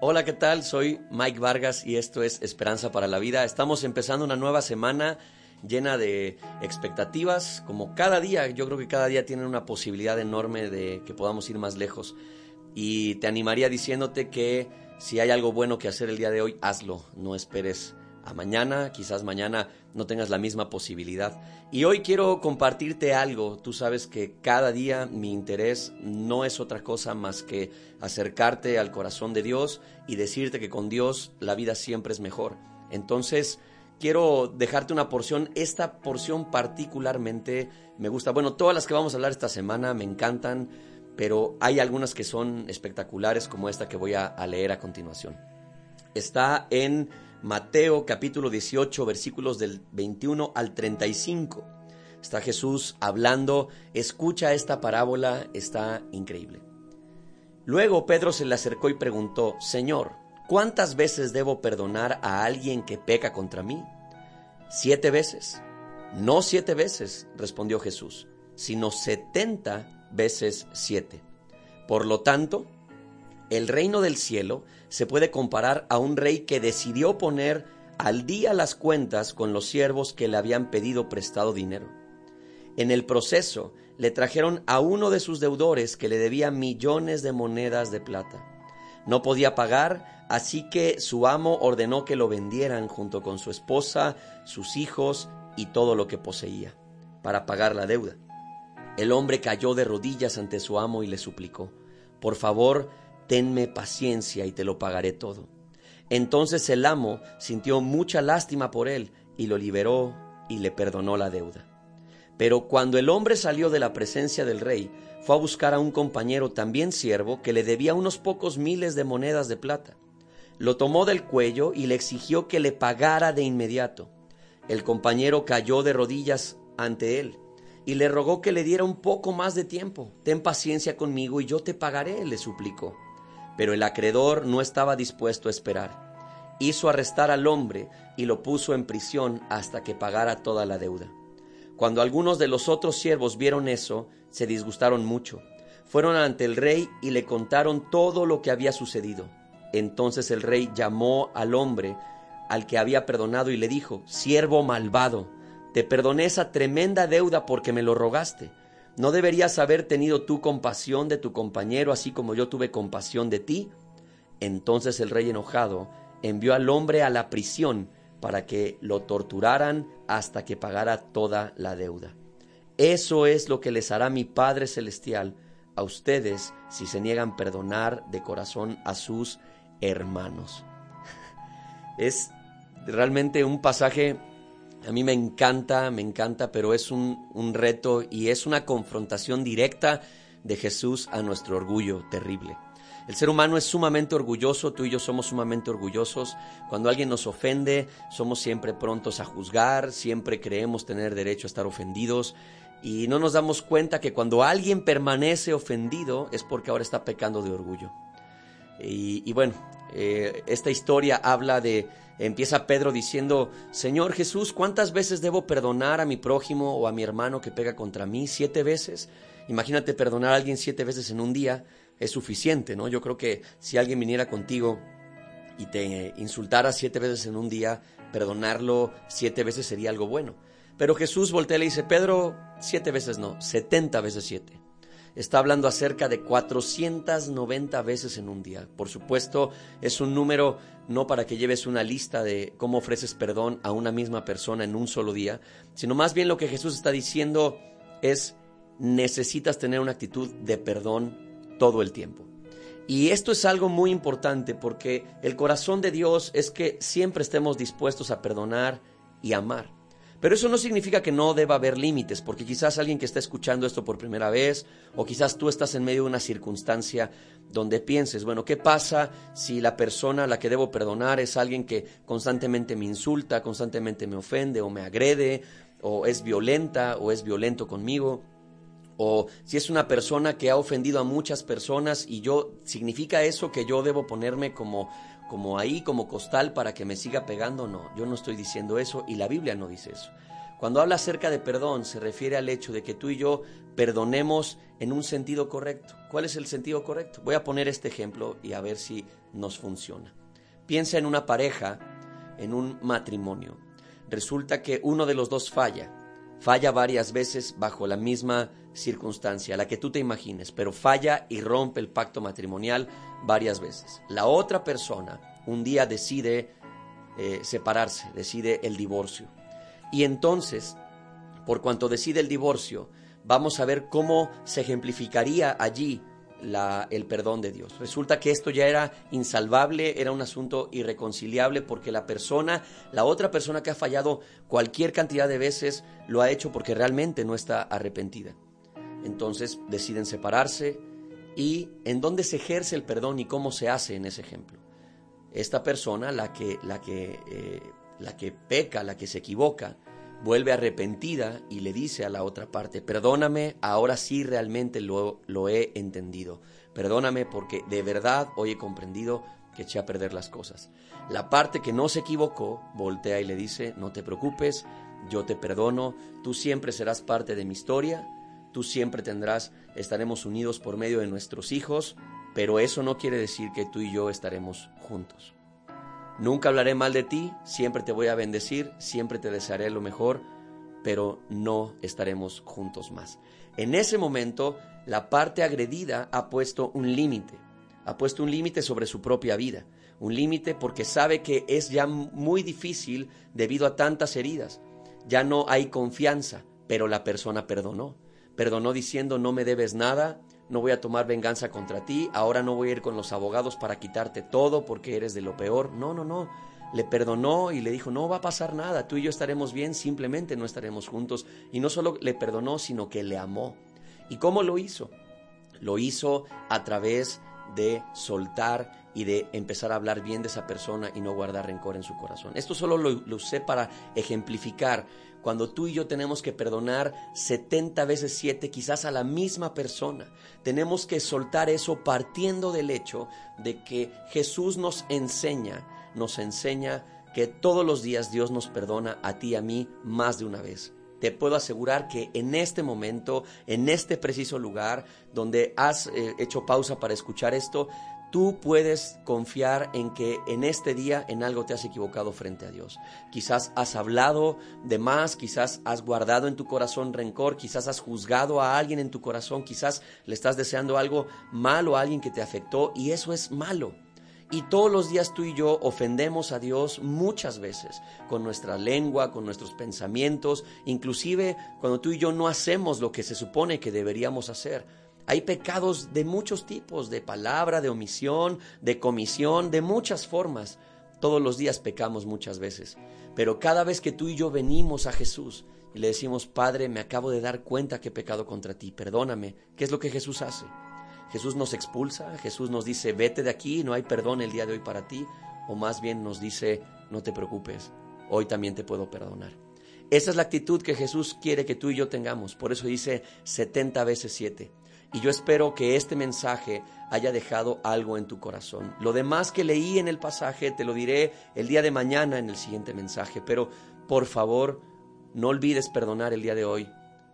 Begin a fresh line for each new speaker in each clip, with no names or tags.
Hola, ¿qué tal? Soy Mike Vargas y esto es Esperanza para la Vida. Estamos empezando una nueva semana llena de expectativas, como cada día, yo creo que cada día tiene una posibilidad enorme de que podamos ir más lejos. Y te animaría diciéndote que si hay algo bueno que hacer el día de hoy, hazlo, no esperes a mañana, quizás mañana no tengas la misma posibilidad. Y hoy quiero compartirte algo, tú sabes que cada día mi interés no es otra cosa más que acercarte al corazón de Dios y decirte que con Dios la vida siempre es mejor. Entonces, quiero dejarte una porción, esta porción particularmente me gusta, bueno, todas las que vamos a hablar esta semana me encantan, pero hay algunas que son espectaculares como esta que voy a, a leer a continuación. Está en Mateo capítulo 18 versículos del 21 al 35. Está Jesús hablando, escucha esta parábola, está increíble. Luego Pedro se le acercó y preguntó, Señor, ¿cuántas veces debo perdonar a alguien que peca contra mí? Siete veces. No siete veces, respondió Jesús, sino setenta veces siete. Por lo tanto, el reino del cielo se puede comparar a un rey que decidió poner al día las cuentas con los siervos que le habían pedido prestado dinero. En el proceso le trajeron a uno de sus deudores que le debía millones de monedas de plata. No podía pagar, así que su amo ordenó que lo vendieran junto con su esposa, sus hijos y todo lo que poseía, para pagar la deuda. El hombre cayó de rodillas ante su amo y le suplicó, Por favor, tenme paciencia y te lo pagaré todo. Entonces el amo sintió mucha lástima por él y lo liberó y le perdonó la deuda. Pero cuando el hombre salió de la presencia del rey, fue a buscar a un compañero también siervo que le debía unos pocos miles de monedas de plata. Lo tomó del cuello y le exigió que le pagara de inmediato. El compañero cayó de rodillas ante él y le rogó que le diera un poco más de tiempo. Ten paciencia conmigo y yo te pagaré, le suplicó. Pero el acreedor no estaba dispuesto a esperar. Hizo arrestar al hombre y lo puso en prisión hasta que pagara toda la deuda. Cuando algunos de los otros siervos vieron eso, se disgustaron mucho. Fueron ante el rey y le contaron todo lo que había sucedido. Entonces el rey llamó al hombre al que había perdonado y le dijo, Siervo malvado, te perdoné esa tremenda deuda porque me lo rogaste. ¿No deberías haber tenido tú compasión de tu compañero así como yo tuve compasión de ti? Entonces el rey enojado envió al hombre a la prisión para que lo torturaran hasta que pagara toda la deuda. Eso es lo que les hará mi Padre Celestial a ustedes si se niegan a perdonar de corazón a sus hermanos. Es realmente un pasaje a mí me encanta, me encanta, pero es un, reto y es una confrontación directa de Jesús a nuestro orgullo terrible. El ser humano es sumamente orgulloso, tú y yo somos sumamente orgullosos. Cuando alguien nos ofende, somos siempre prontos a juzgar, siempre creemos tener derecho a estar ofendidos y no nos damos cuenta que cuando alguien permanece ofendido es porque ahora está pecando de orgullo. Y, bueno, eh, esta historia habla de, empieza Pedro diciendo, Señor Jesús, ¿cuántas veces debo perdonar a mi prójimo o a mi hermano que pega contra mí? ¿Siete veces? Imagínate perdonar a alguien siete veces en un día, es suficiente, ¿no? Yo creo que si alguien viniera contigo y te insultara siete veces en un día, perdonarlo siete veces sería algo bueno. Pero Jesús voltea y le dice, Pedro, siete veces no, setenta veces siete está hablando acerca de 490 veces en un día. Por supuesto, es un número no para que lleves una lista de cómo ofreces perdón a una misma persona en un solo día, sino más bien lo que Jesús está diciendo es necesitas tener una actitud de perdón todo el tiempo. Y esto es algo muy importante porque el corazón de Dios es que siempre estemos dispuestos a perdonar y amar. Pero eso no significa que no deba haber límites, porque quizás alguien que está escuchando esto por primera vez, o quizás tú estás en medio de una circunstancia donde pienses, bueno, ¿qué pasa si la persona a la que debo perdonar es alguien que constantemente me insulta, constantemente me ofende o me agrede, o es violenta o es violento conmigo? O si es una persona que ha ofendido a muchas personas y yo, ¿significa eso que yo debo ponerme como como ahí, como costal para que me siga pegando, no, yo no estoy diciendo eso y la Biblia no dice eso. Cuando habla acerca de perdón, se refiere al hecho de que tú y yo perdonemos en un sentido correcto. ¿Cuál es el sentido correcto? Voy a poner este ejemplo y a ver si nos funciona. Piensa en una pareja, en un matrimonio. Resulta que uno de los dos falla. Falla varias veces bajo la misma circunstancia, la que tú te imagines, pero falla y rompe el pacto matrimonial varias veces. La otra persona un día decide eh, separarse, decide el divorcio. Y entonces, por cuanto decide el divorcio, vamos a ver cómo se ejemplificaría allí el perdón de Dios. Resulta que esto ya era insalvable, era un asunto irreconciliable porque la persona, la otra persona que ha fallado cualquier cantidad de veces, lo ha hecho porque realmente no está arrepentida. Entonces deciden separarse y en dónde se ejerce el perdón y cómo se hace en ese ejemplo. Esta persona, la que, la que, eh, la que peca, la que se equivoca, vuelve arrepentida y le dice a la otra parte, perdóname, ahora sí realmente lo, lo he entendido. Perdóname porque de verdad hoy he comprendido que eché a perder las cosas. La parte que no se equivocó voltea y le dice, no te preocupes, yo te perdono, tú siempre serás parte de mi historia, tú siempre tendrás, estaremos unidos por medio de nuestros hijos, pero eso no quiere decir que tú y yo estaremos juntos. Nunca hablaré mal de ti, siempre te voy a bendecir, siempre te desearé lo mejor, pero no estaremos juntos más. En ese momento, la parte agredida ha puesto un límite, ha puesto un límite sobre su propia vida, un límite porque sabe que es ya muy difícil debido a tantas heridas. Ya no hay confianza, pero la persona perdonó. Perdonó diciendo no me debes nada, no voy a tomar venganza contra ti, ahora no voy a ir con los abogados para quitarte todo porque eres de lo peor. No, no, no. Le perdonó y le dijo, no va a pasar nada, tú y yo estaremos bien, simplemente no estaremos juntos. Y no solo le perdonó, sino que le amó. ¿Y cómo lo hizo? Lo hizo a través de soltar y de empezar a hablar bien de esa persona y no guardar rencor en su corazón. Esto solo lo, lo usé para ejemplificar cuando tú y yo tenemos que perdonar 70 veces 7 quizás a la misma persona. Tenemos que soltar eso partiendo del hecho de que Jesús nos enseña, nos enseña que todos los días Dios nos perdona a ti y a mí más de una vez. Te puedo asegurar que en este momento, en este preciso lugar, donde has eh, hecho pausa para escuchar esto, Tú puedes confiar en que en este día en algo te has equivocado frente a Dios. Quizás has hablado de más, quizás has guardado en tu corazón rencor, quizás has juzgado a alguien en tu corazón, quizás le estás deseando algo malo a alguien que te afectó y eso es malo. Y todos los días tú y yo ofendemos a Dios muchas veces con nuestra lengua, con nuestros pensamientos, inclusive cuando tú y yo no hacemos lo que se supone que deberíamos hacer. Hay pecados de muchos tipos, de palabra, de omisión, de comisión, de muchas formas. Todos los días pecamos muchas veces. Pero cada vez que tú y yo venimos a Jesús y le decimos, Padre, me acabo de dar cuenta que he pecado contra ti, perdóname, ¿qué es lo que Jesús hace? Jesús nos expulsa, Jesús nos dice, vete de aquí, no hay perdón el día de hoy para ti, o más bien nos dice, no te preocupes, hoy también te puedo perdonar. Esa es la actitud que Jesús quiere que tú y yo tengamos, por eso dice 70 veces 7. Y yo espero que este mensaje haya dejado algo en tu corazón. Lo demás que leí en el pasaje te lo diré el día de mañana en el siguiente mensaje, pero por favor no olvides perdonar el día de hoy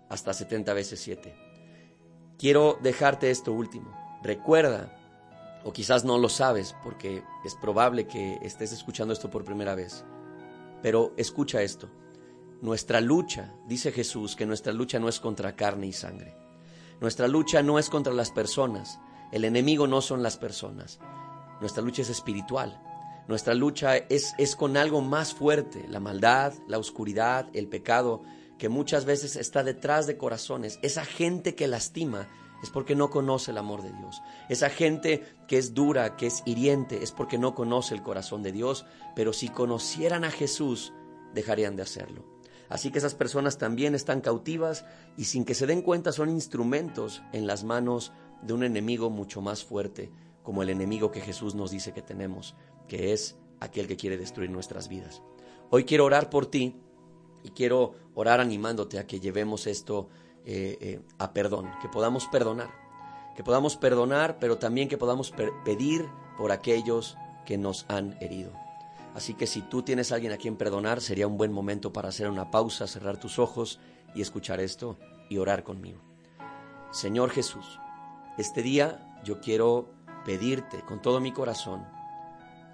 hasta 70 veces 7. Quiero dejarte esto último. Recuerda, o quizás no lo sabes porque es probable que estés escuchando esto por primera vez, pero escucha esto. Nuestra lucha, dice Jesús, que nuestra lucha no es contra carne y sangre nuestra lucha no es contra las personas, el enemigo no son las personas, nuestra lucha es espiritual. Nuestra lucha es, es con algo más fuerte, la maldad, la oscuridad, el pecado, que muchas veces está detrás de corazones. Esa gente que lastima es porque no conoce el amor de Dios. Esa gente que es dura, que es hiriente, es porque no conoce el corazón de Dios. Pero si conocieran a Jesús, dejarían de hacerlo. Así que esas personas también están cautivas y sin que se den cuenta son instrumentos en las manos de un enemigo mucho más fuerte, como el enemigo que Jesús nos dice que tenemos, que es aquel que quiere destruir nuestras vidas. Hoy quiero orar por ti y quiero orar animándote a que llevemos esto eh, eh, a perdón, que podamos perdonar, que podamos perdonar, pero también que podamos pedir por aquellos que nos han herido. Así que si tú tienes a alguien a quien perdonar, sería un buen momento para hacer una pausa, cerrar tus ojos y escuchar esto y orar conmigo. Señor Jesús, este día yo quiero pedirte con todo mi corazón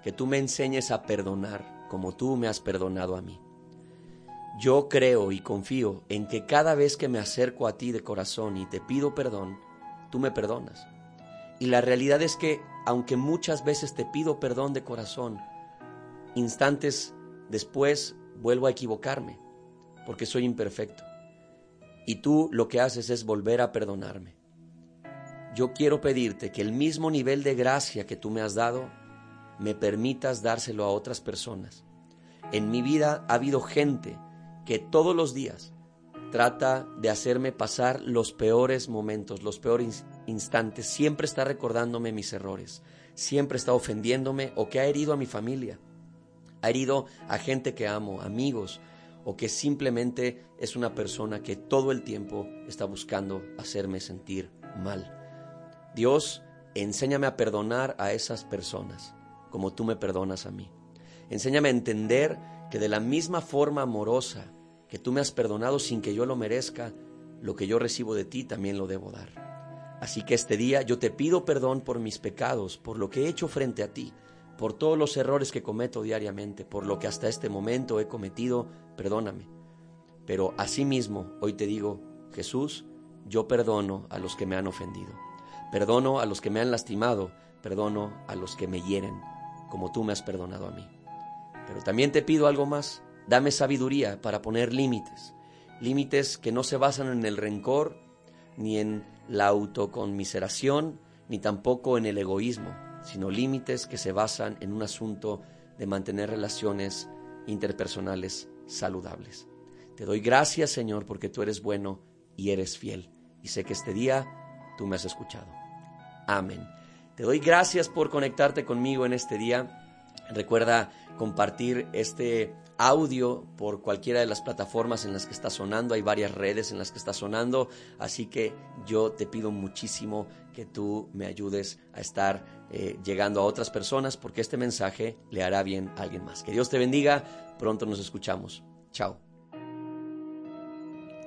que tú me enseñes a perdonar como tú me has perdonado a mí. Yo creo y confío en que cada vez que me acerco a ti de corazón y te pido perdón, tú me perdonas. Y la realidad es que, aunque muchas veces te pido perdón de corazón, instantes después vuelvo a equivocarme, porque soy imperfecto. Y tú lo que haces es volver a perdonarme. Yo quiero pedirte que el mismo nivel de gracia que tú me has dado, me permitas dárselo a otras personas. En mi vida ha habido gente que todos los días trata de hacerme pasar los peores momentos, los peores instantes, siempre está recordándome mis errores, siempre está ofendiéndome o que ha herido a mi familia, ha herido a gente que amo, amigos, o que simplemente es una persona que todo el tiempo está buscando hacerme sentir mal. Dios, enséñame a perdonar a esas personas como tú me perdonas a mí. Enséñame a entender que de la misma forma amorosa que tú me has perdonado sin que yo lo merezca, lo que yo recibo de ti también lo debo dar. Así que este día yo te pido perdón por mis pecados, por lo que he hecho frente a ti, por todos los errores que cometo diariamente, por lo que hasta este momento he cometido, perdóname. Pero asimismo, hoy te digo, Jesús, yo perdono a los que me han ofendido, perdono a los que me han lastimado, perdono a los que me hieren, como tú me has perdonado a mí. Pero también te pido algo más, dame sabiduría para poner límites, límites que no se basan en el rencor, ni en la autoconmiseración, ni tampoco en el egoísmo, sino límites que se basan en un asunto de mantener relaciones interpersonales saludables. Te doy gracias, Señor, porque tú eres bueno y eres fiel. Y sé que este día tú me has escuchado. Amén. Te doy gracias por conectarte conmigo en este día. Recuerda compartir este audio por cualquiera de las plataformas en las que está sonando. Hay varias redes en las que está sonando. Así que yo te pido muchísimo que tú me ayudes a estar eh, llegando a otras personas porque este mensaje le hará bien a alguien más. Que Dios te bendiga. Pronto nos escuchamos. Chao.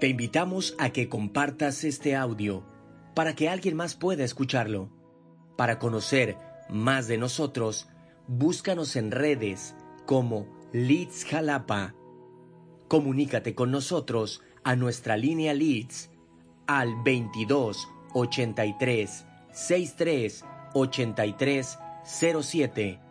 Te invitamos a que compartas este audio para que alguien más pueda escucharlo. Para conocer más de nosotros, búscanos en redes como Leeds Jalapa. Comunícate con nosotros a nuestra línea Leeds al 22 83 63 83 07